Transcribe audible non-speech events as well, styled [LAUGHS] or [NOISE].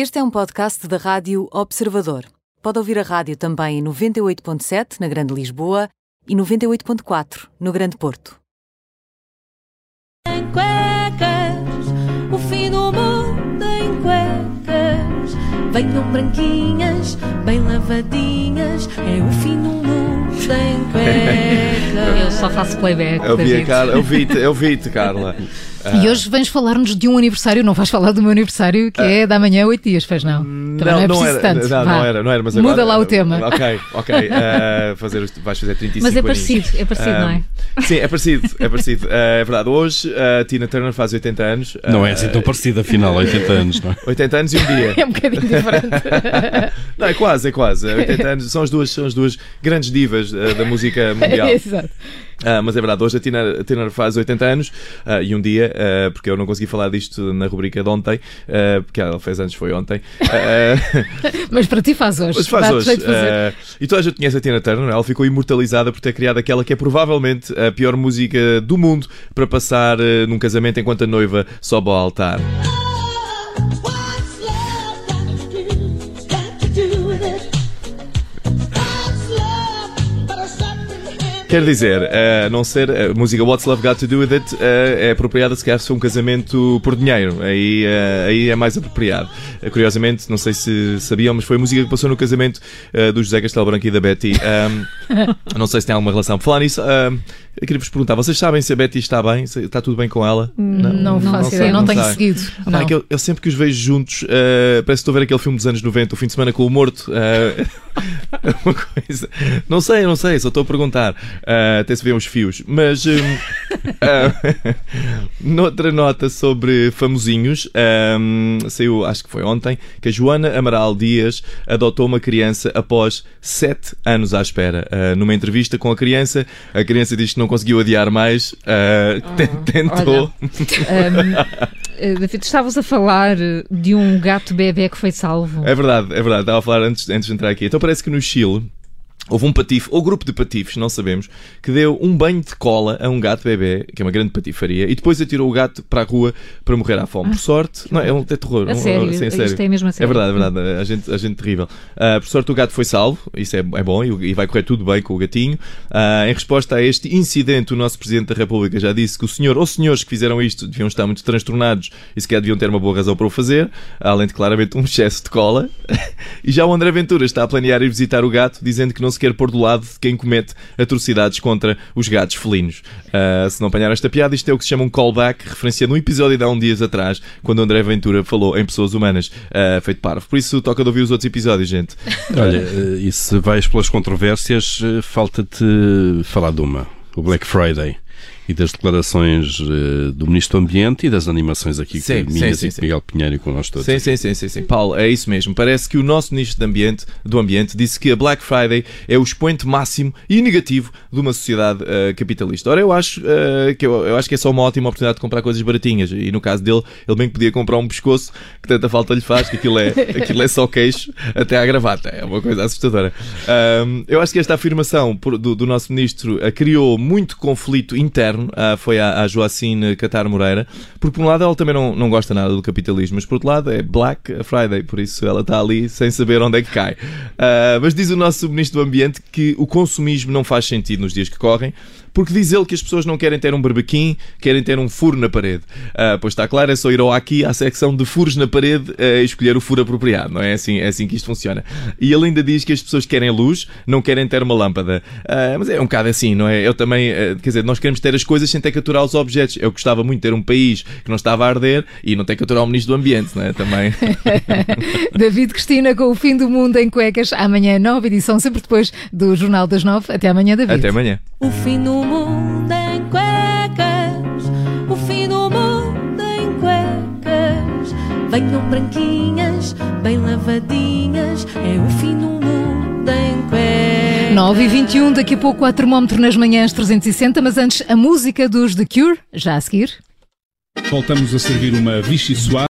Este é um podcast da Rádio Observador. Pode ouvir a rádio também em 98.7 na Grande Lisboa e 98.4 no Grande Porto. em cuecas, o fim do mundo em cuecas. Venham branquinhas, bem lavadinhas, é o fim do mundo em [LAUGHS] cuecas. Eu só faço playback. Eu vi. Carla, eu vi-te, eu vi-te, [LAUGHS] Carla. E hoje vens falar-nos de um aniversário, não vais falar do meu aniversário, que é da manhã, oito dias, fez não? Também não, é preciso era, tanto. Não, não era, não era, mas Muda agora- lá o tema. Ok, ok. [LAUGHS] eh, fazer, vais fazer 35 Mas é aninhos. parecido, é parecido, Ah, não é? Sim, é parecido, é parecido. Eh, é verdade. Hoje a Tina Turner faz 80 anos. Não eh, é assim tão parecido, afinal, 80 anos, não é? 80 anos e um dia. [LAUGHS] É um bocadinho diferente. [LAUGHS] Não, é quase, é quase. 80 anos são as duas, são as duas grandes divas eh, da música mundial. Exato. Ah, mas é verdade, hoje a Tina, a Tina faz 80 anos ah, e um dia, ah, porque eu não consegui falar disto na rubrica de ontem, porque ela fez anos, foi ontem. [LAUGHS] Mas para ti faz hoje. mas faz hoje. e toda a gente conhece a Tina Turner, ela ficou imortalizada por ter criado aquela que é provavelmente a pior música do mundo para passar num casamento enquanto a noiva sobe ao altar. Quer dizer, a não ser a música What's Love Got to Do With It eh, é apropriada se calhar se for um casamento por dinheiro. Aí, eh, aí é mais apropriado. Eh, Curiosamente, não sei se sabiam, mas foi a música que passou no casamento eh, do José Castelo Branco e da Betty. Ahm, [LAUGHS] não sei se tem alguma relação. Por falar nisso, eu queria vos perguntar: vocês sabem se a Betty está bem? Se está tudo bem com ela? Não, faço sei, ideia, não, não tenho sei. seguido. Ah, Não. é que eu, eu sempre que os vejo juntos, eh, parece que estou a ver aquele filme dos anos 90, o fim de semana com o morto. [LAUGHS] é uma coisa. Não sei, não sei, só estou a perguntar. Eh, até se vê uns fios. Mas. hum, eh, [LAUGHS] noutra nota sobre famosinhos, hum, saiu, acho que foi ontem, que a Joana Amaral Dias adotou uma criança após sete anos à espera. Numa entrevista com a criança, a criança diz que não conseguiu adiar mais, eh, te- tentou. Ahm, eh, David, estavas a falar de um gato bebê que foi salvo. É verdade, é verdade. Estava a falar antes, antes de entrar aqui. Então parece que no Chile houve um patife, ou grupo de patifes, não sabemos, que deu um banho de cola a um gato bebê, que é uma grande patifaria, e depois atirou o gato para a rua para morrer à fome. Por sorte, não, é um é terror. A um- sério, sim, isto é mesmo a É sério. verdade, é verdade. A gente, a gente terrível. Ah, por sorte, o gato foi salvo, isso é, é bom, e, e vai correr tudo bem com o gatinho. Ah, em resposta a este incidente, o nosso Presidente da República já disse que o senhor ou senhores que fizeram isto deviam estar muito transtornados e sequer deviam ter uma boa razão para o fazer, além de claramente um excesso de cola. [LAUGHS] e já o André Ventura está a planear ir visitar o gato, dizendo que não se quer pôr do lado de quem comete atrocidades contra os gatos felinos. Ah, se não apanhar esta piada, isto é o que se chama um callback, referenciando um episódio de há um dias atrás, quando André Ventura falou em pessoas humanas, ah, feito parvo. Por isso, toca de ouvir os outros episódios, gente. [LAUGHS] Olha, eh, e se vais pelas controvérsias, eh, falta-te falar de uma, o Black Friday. E das declarações eh, do Ministro do Ambiente e das animações aqui Sim, com minhas sim, e sim. Miguel Pinheiro e com nós todos. Sim, sim, sim, sim, sim. Paulo, é isso mesmo. Parece que o nosso Ministro de Ambiente, do Ambiente disse que a Black Friday é o expoente máximo e negativo de uma sociedade eh, capitalista. Ora, eu acho, eh, que eu, eu acho que é só uma ótima oportunidade de comprar coisas baratinhas. E no caso dele, ele bem que podia comprar um pescoço que tanta falta lhe faz, que aquilo é, [LAUGHS] aquilo é só queixo até à gravata. É uma coisa assustadora. Eu acho que esta afirmação por- do, do nosso Ministro criou muito conflito interno. Ah, foi à, à Joacine Catar Moreira. Porque, por um lado, ela também não, não gosta nada do capitalismo, mas por outro lado, é Black Friday, por isso ela está ali sem saber onde é que cai. Ah, mas diz o nosso Ministro do Ambiente que o consumismo não faz sentido nos dias que correm, porque diz ele que as pessoas não querem ter um berbequim, querem ter um furo na parede. Ah, pois está claro, é só ir ao aqui à secção de furos na parede ah, e escolher o furo apropriado, não é assim, é assim que isto funciona. E ele ainda diz que as pessoas querem luz, não querem ter uma lâmpada. Ah, mas é um bocado assim, não é? Eu também, ah, quer dizer, nós queremos ter as coisas sem ter que aturar os objetos. Eu gostava muito de ter um país que não estava a arder e não ter que aturar o Ministro do Ambiente, não é? Também. [LAUGHS] David Cristina com o fim do mundo em cuecas. Amanhã, nova edição, sempre depois do Jornal das Nove. Até amanhã, David. Até amanhã. O fim do mundo em cuecas, o fim do mundo em cuecas. Venham branquinhas, bem lavadinhas, 9 e 21 daqui a pouco há termómetro nas manhãs 360, mas antes a música dos The Cure, já a seguir. Voltamos a servir uma Vichy Soir.